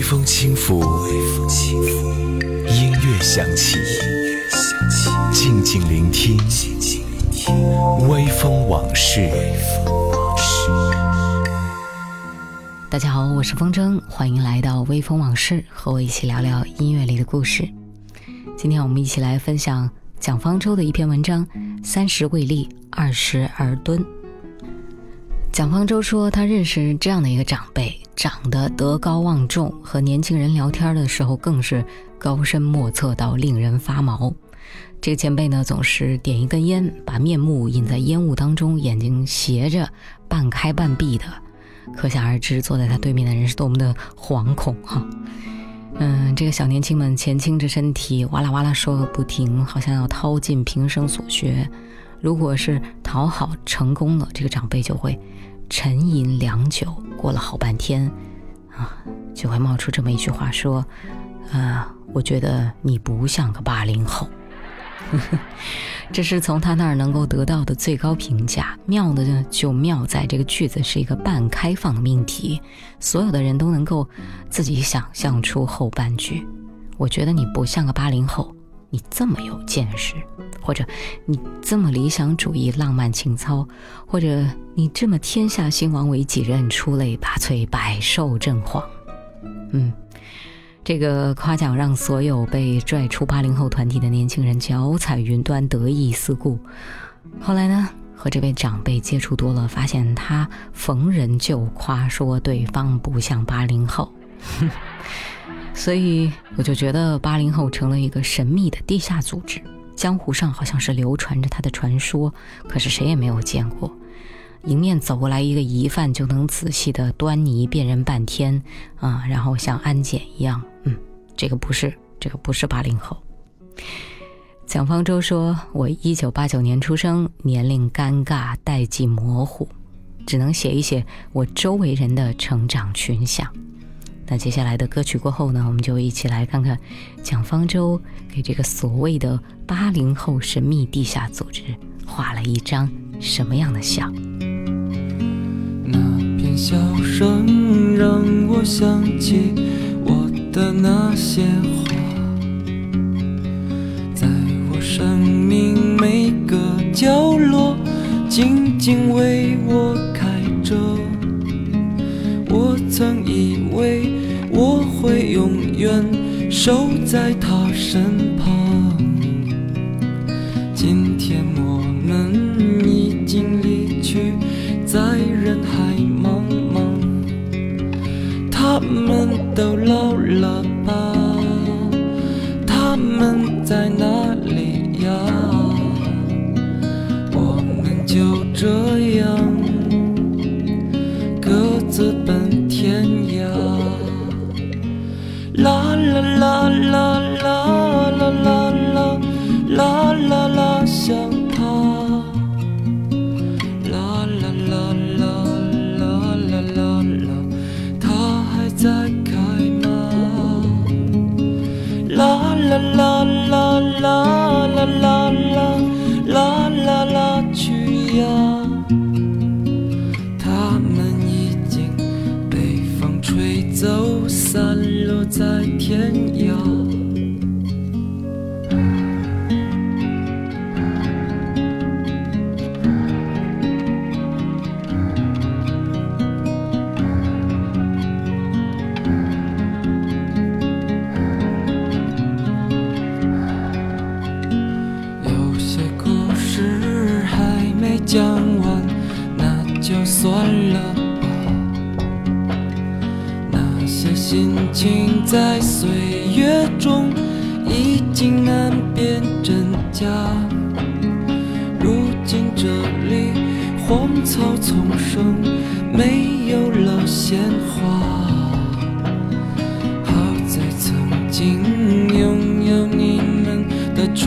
微风轻拂，音乐响起，静静聆听，微风往事。大家好，我是风筝，欢迎来到微风往事，和我一起聊聊音乐里的故事。今天我们一起来分享蒋方舟的一篇文章：三十未立，二十而敦。蒋方舟说，他认识这样的一个长辈，长得德高望重，和年轻人聊天的时候更是高深莫测到令人发毛。这个前辈呢，总是点一根烟，把面目隐在烟雾当中，眼睛斜着，半开半闭的，可想而知，坐在他对面的人是多么的惶恐哈。嗯，这个小年轻们前倾着身体，哇啦哇啦说个不停，好像要掏尽平生所学。如果是讨好成功了，这个长辈就会沉吟良久，过了好半天，啊，就会冒出这么一句话说：“啊，我觉得你不像个八零后。” 这是从他那儿能够得到的最高评价。妙的呢，就妙在这个句子是一个半开放的命题，所有的人都能够自己想象出后半句。我觉得你不像个八零后。你这么有见识，或者你这么理想主义、浪漫情操，或者你这么天下兴亡为己任、出类拔萃、百兽震惶，嗯，这个夸奖让所有被拽出八零后团体的年轻人脚踩云端、得意四顾。后来呢，和这位长辈接触多了，发现他逢人就夸说对方不像八零后。所以我就觉得八零后成了一个神秘的地下组织，江湖上好像是流传着他的传说，可是谁也没有见过。迎面走过来一个疑犯，就能仔细的端倪辨认半天啊，然后像安检一样，嗯，这个不是，这个不是八零后。蒋方舟说：“我一九八九年出生，年龄尴尬，代际模糊，只能写一写我周围人的成长群像。”那接下来的歌曲过后呢，我们就一起来看看蒋方舟给这个所谓的八零后神秘地下组织画了一张什么样的像。那片笑声让我想起我的那些话，在我生命每个角落静静为我开着。我曾以为。我会永远守在他身旁。今天我们已经离去，在人海茫茫。他们都老了吧？他们在哪里呀？我们就这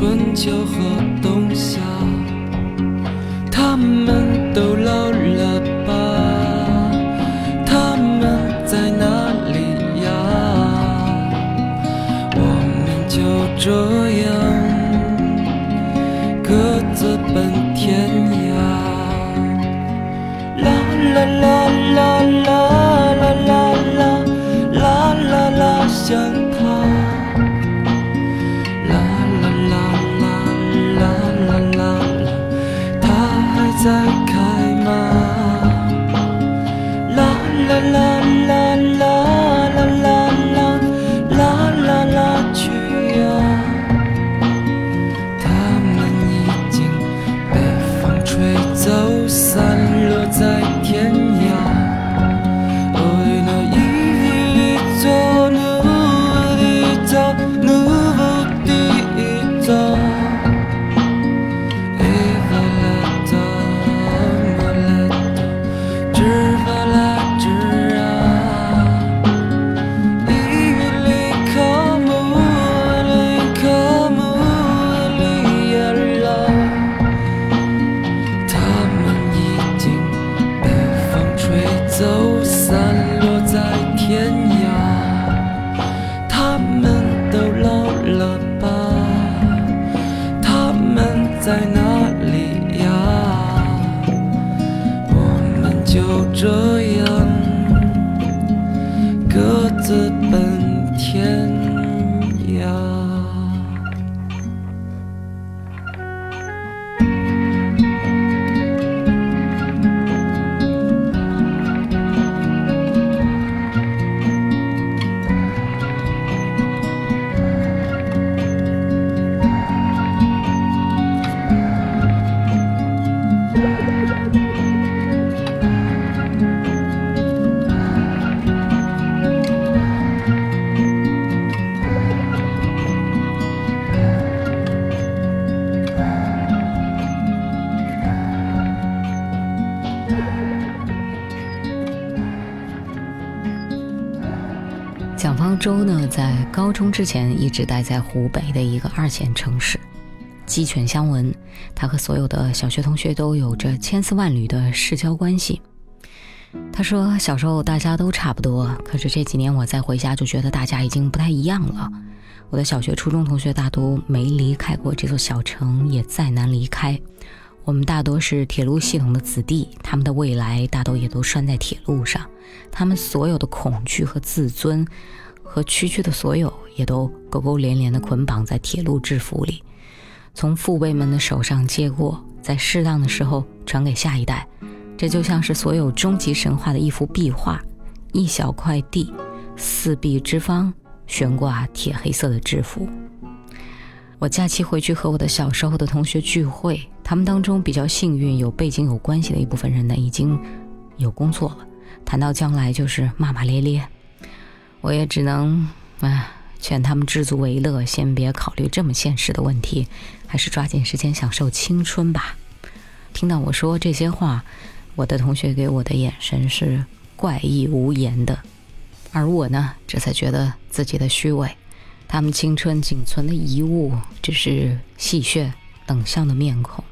春秋和冬夏，他们都老了在哪里呀？我们就这方舟呢，在高中之前一直待在湖北的一个二线城市，鸡犬相闻。他和所有的小学同学都有着千丝万缕的世交关系。他说，小时候大家都差不多，可是这几年我再回家，就觉得大家已经不太一样了。我的小学、初中同学大多没离开过这座小城，也再难离开。我们大多是铁路系统的子弟，他们的未来大都也都拴在铁路上，他们所有的恐惧和自尊，和区区的所有，也都勾勾连连的捆绑在铁路制服里，从父辈们的手上接过，在适当的时候传给下一代。这就像是所有终极神话的一幅壁画，一小块地，四壁之方，悬挂铁黑色的制服。我假期回去和我的小时候的同学聚会，他们当中比较幸运、有背景、有关系的一部分人呢，已经有工作了。谈到将来，就是骂骂咧咧。我也只能，唉，劝他们知足为乐，先别考虑这么现实的问题，还是抓紧时间享受青春吧。听到我说这些话，我的同学给我的眼神是怪异无言的，而我呢，这才觉得自己的虚伪。他们青春仅存的遗物，只是戏谑、冷笑的面孔，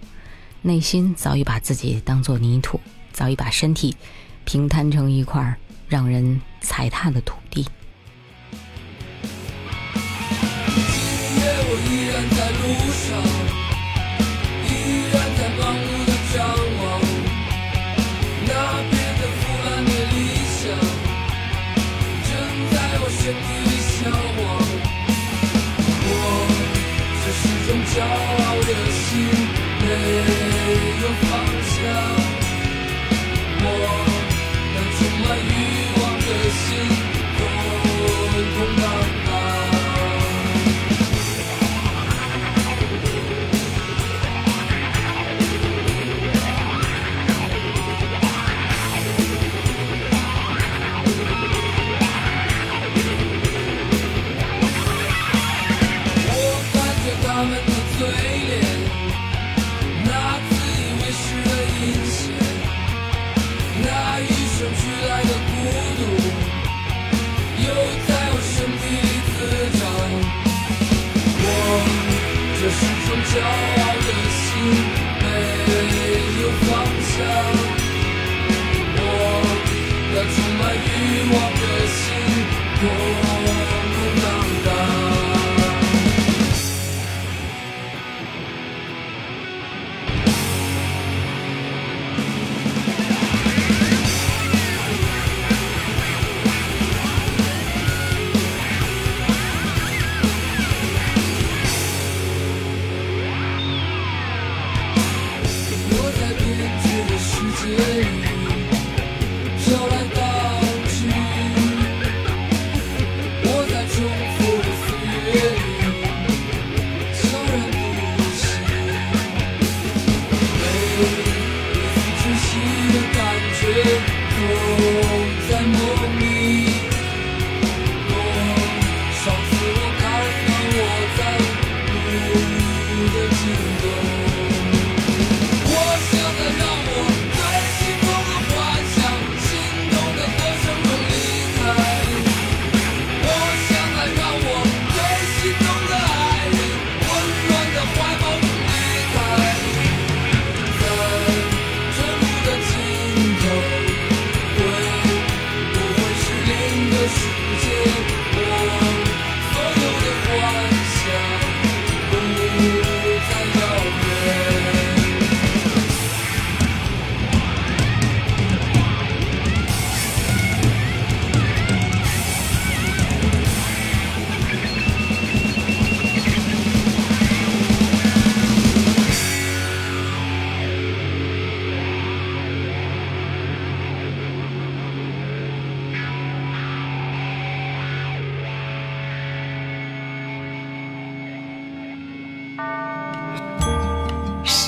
内心早已把自己当作泥土，早已把身体平摊成一块让人踩踏的土地。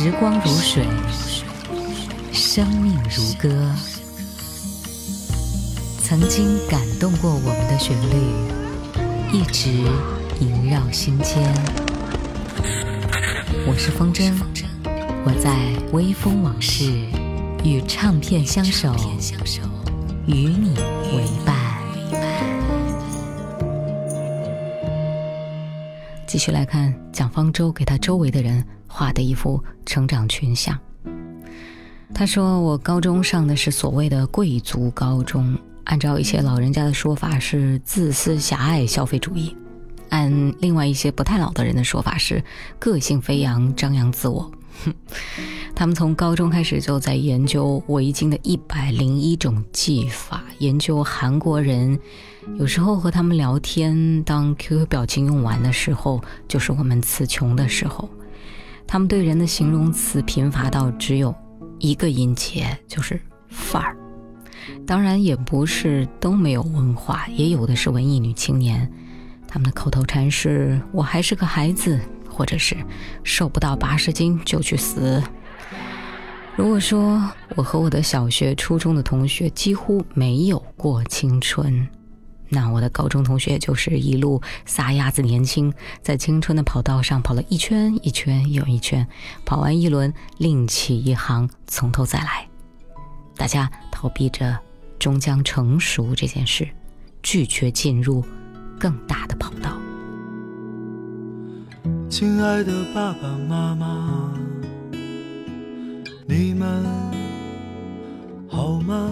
时光如水，生命如歌。曾经感动过我们的旋律，一直萦绕心间。我是风筝，我在微风往事，与唱片相守，与你为伴。继续来看蒋方舟给他周围的人画的一幅成长群像。他说：“我高中上的是所谓的贵族高中，按照一些老人家的说法是自私狭隘消费主义，按另外一些不太老的人的说法是个性飞扬张扬自我。哼 他们从高中开始就在研究围巾的一百零一种技法，研究韩国人。”有时候和他们聊天，当 QQ 表情用完的时候，就是我们词穷的时候。他们对人的形容词贫乏到只有一个音节，就是范儿。当然，也不是都没有文化，也有的是文艺女青年。他们的口头禅是“我还是个孩子”，或者是“瘦不到八十斤就去死”。如果说我和我的小学、初中的同学几乎没有过青春。那我的高中同学就是一路撒丫子年轻，在青春的跑道上跑了一圈一圈又一圈，跑完一轮另起一行，从头再来。大家逃避着终将成熟这件事，拒绝进入更大的跑道。亲爱的爸爸妈妈，你们好吗？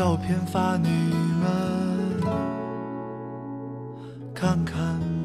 照片发你们看看。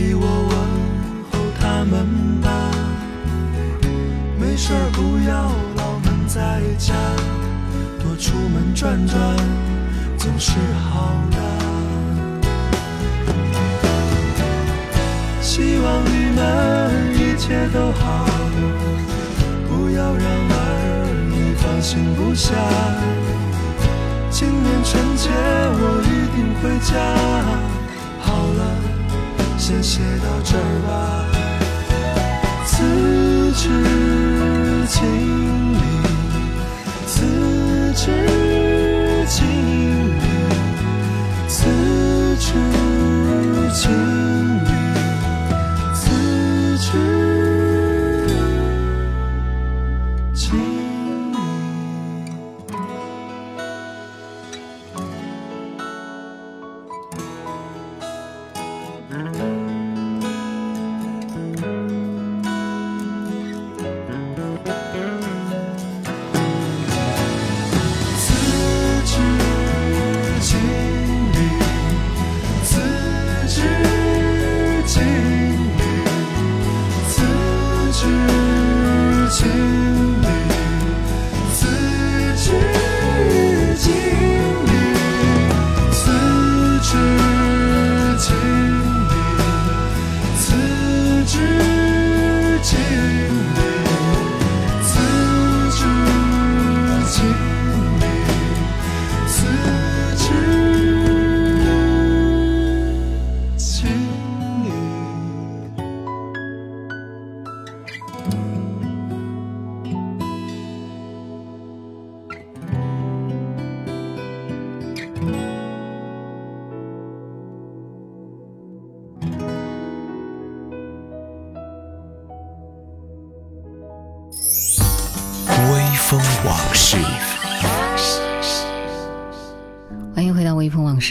替我问候他们吧。没事儿不要老闷在家，多出门转转总是好的。希望你们一切都好，不要让儿女放心不下。今年春节我一定回家。好了，先写到这儿吧。此致敬礼，此致敬礼，此致敬，》，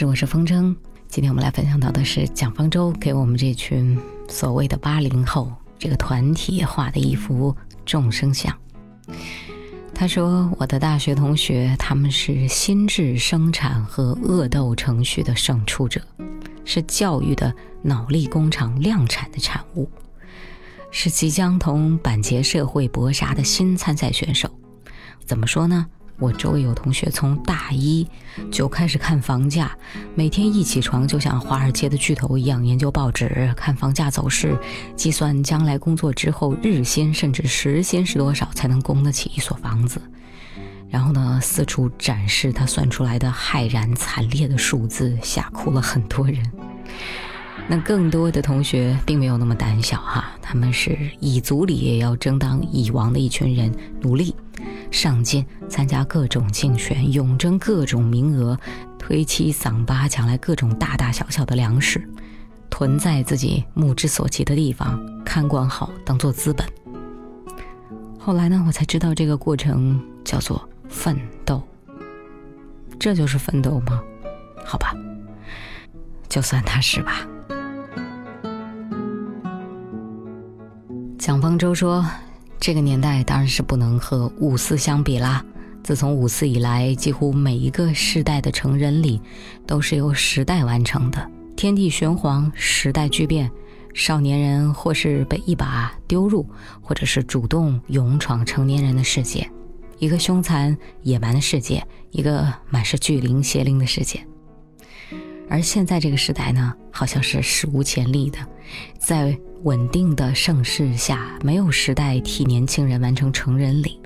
我是风筝。今天我们来分享到的是蒋方舟给我们这群所谓的八零后这个团体画的一幅众生相。他说：“我的大学同学，他们是心智生产和恶斗程序的胜出者，是教育的脑力工厂量产的产物，是即将同板结社会搏杀的新参赛选手。怎么说呢？”我周围有同学从大一就开始看房价，每天一起床就像华尔街的巨头一样研究报纸、看房价走势，计算将来工作之后日薪甚至时薪是多少才能供得起一所房子。然后呢，四处展示他算出来的骇然惨烈的数字，吓哭了很多人。那更多的同学并没有那么胆小哈，他们是蚁族里也要争当蚁王的一群人，努力。上进，参加各种竞选，勇争各种名额，推七搡八，抢来各种大大小小的粮食，囤在自己目之所及的地方，看管好，当做资本。后来呢，我才知道这个过程叫做奋斗。这就是奋斗吗？好吧，就算他是吧。蒋方舟说。这个年代当然是不能和五四相比啦。自从五四以来，几乎每一个世代的成人礼都是由时代完成的。天地玄黄，时代巨变，少年人或是被一把丢入，或者是主动勇闯成年人的世界，一个凶残野蛮的世界，一个满是巨灵邪灵的世界。而现在这个时代呢，好像是史无前例的，在。稳定的盛世下，没有时代替年轻人完成成人礼。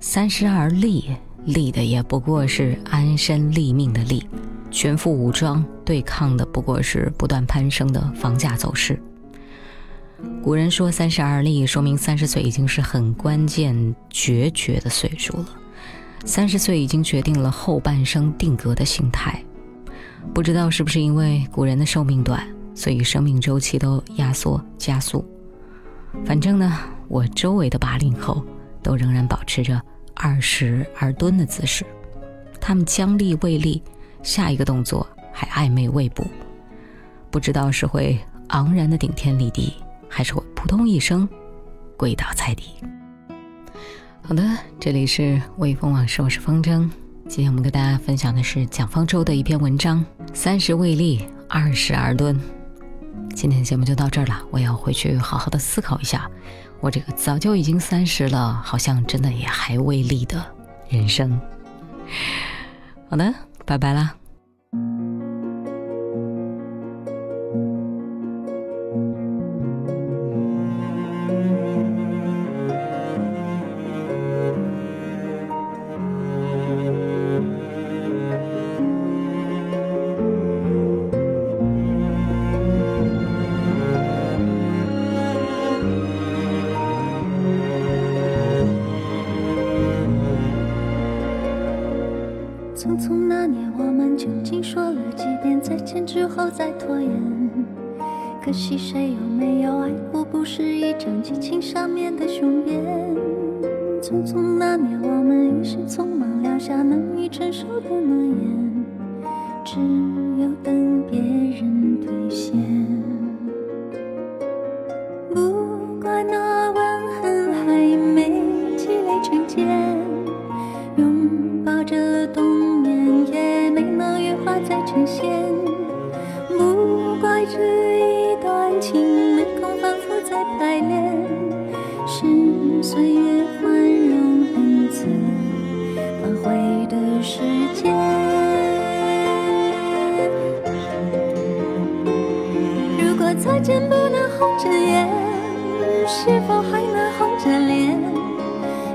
三十而立，立的也不过是安身立命的立，全副武装对抗的不过是不断攀升的房价走势。古人说三十而立，说明三十岁已经是很关键决绝的岁数了。三十岁已经决定了后半生定格的形态。不知道是不是因为古人的寿命短？所以生命周期都压缩加速。反正呢，我周围的八零后都仍然保持着二十而蹲的姿势，他们僵立未立，下一个动作还暧昧未卜，不知道是会昂然的顶天立地，还是会扑通一声跪倒在地。好的，这里是微风往事，我是风筝。今天我们跟大家分享的是蒋方舟的一篇文章：三十未立，二十而蹲。今天的节目就到这儿了，我要回去好好的思考一下，我这个早就已经三十了，好像真的也还未立的人生。好的，拜拜啦。之后再拖延，可惜谁有没有爱过？不是一张激情上面的雄辩。匆匆那年，我们一时匆忙，撂下难以承受的诺言，只有等别人兑现。不怪那吻痕还没积累成茧，拥抱着冬眠，也没能羽化再成仙。这一段情没空反复再排练，是岁月宽容恩赐发挥的时间。如果再见不能红着眼，是否还能红着脸？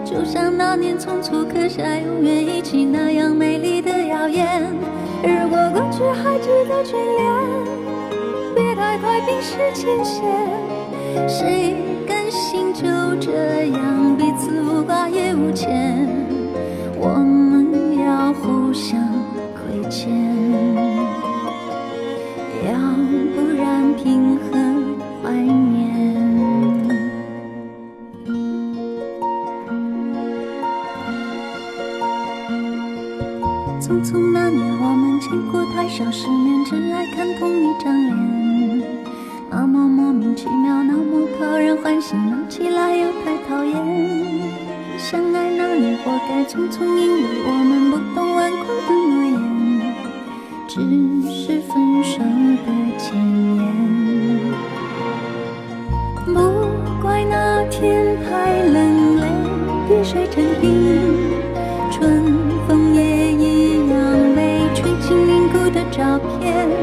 就像那年匆促刻下永远一起那样美丽的谣言。如果过去还值得眷恋。爱冰释前嫌，谁甘心就这样彼此无挂也无牵？总，因为我们不懂顽固的诺言，只是分手的前言。不怪那天太冷，泪滴水成冰，春风也一样被吹进凝固的照片。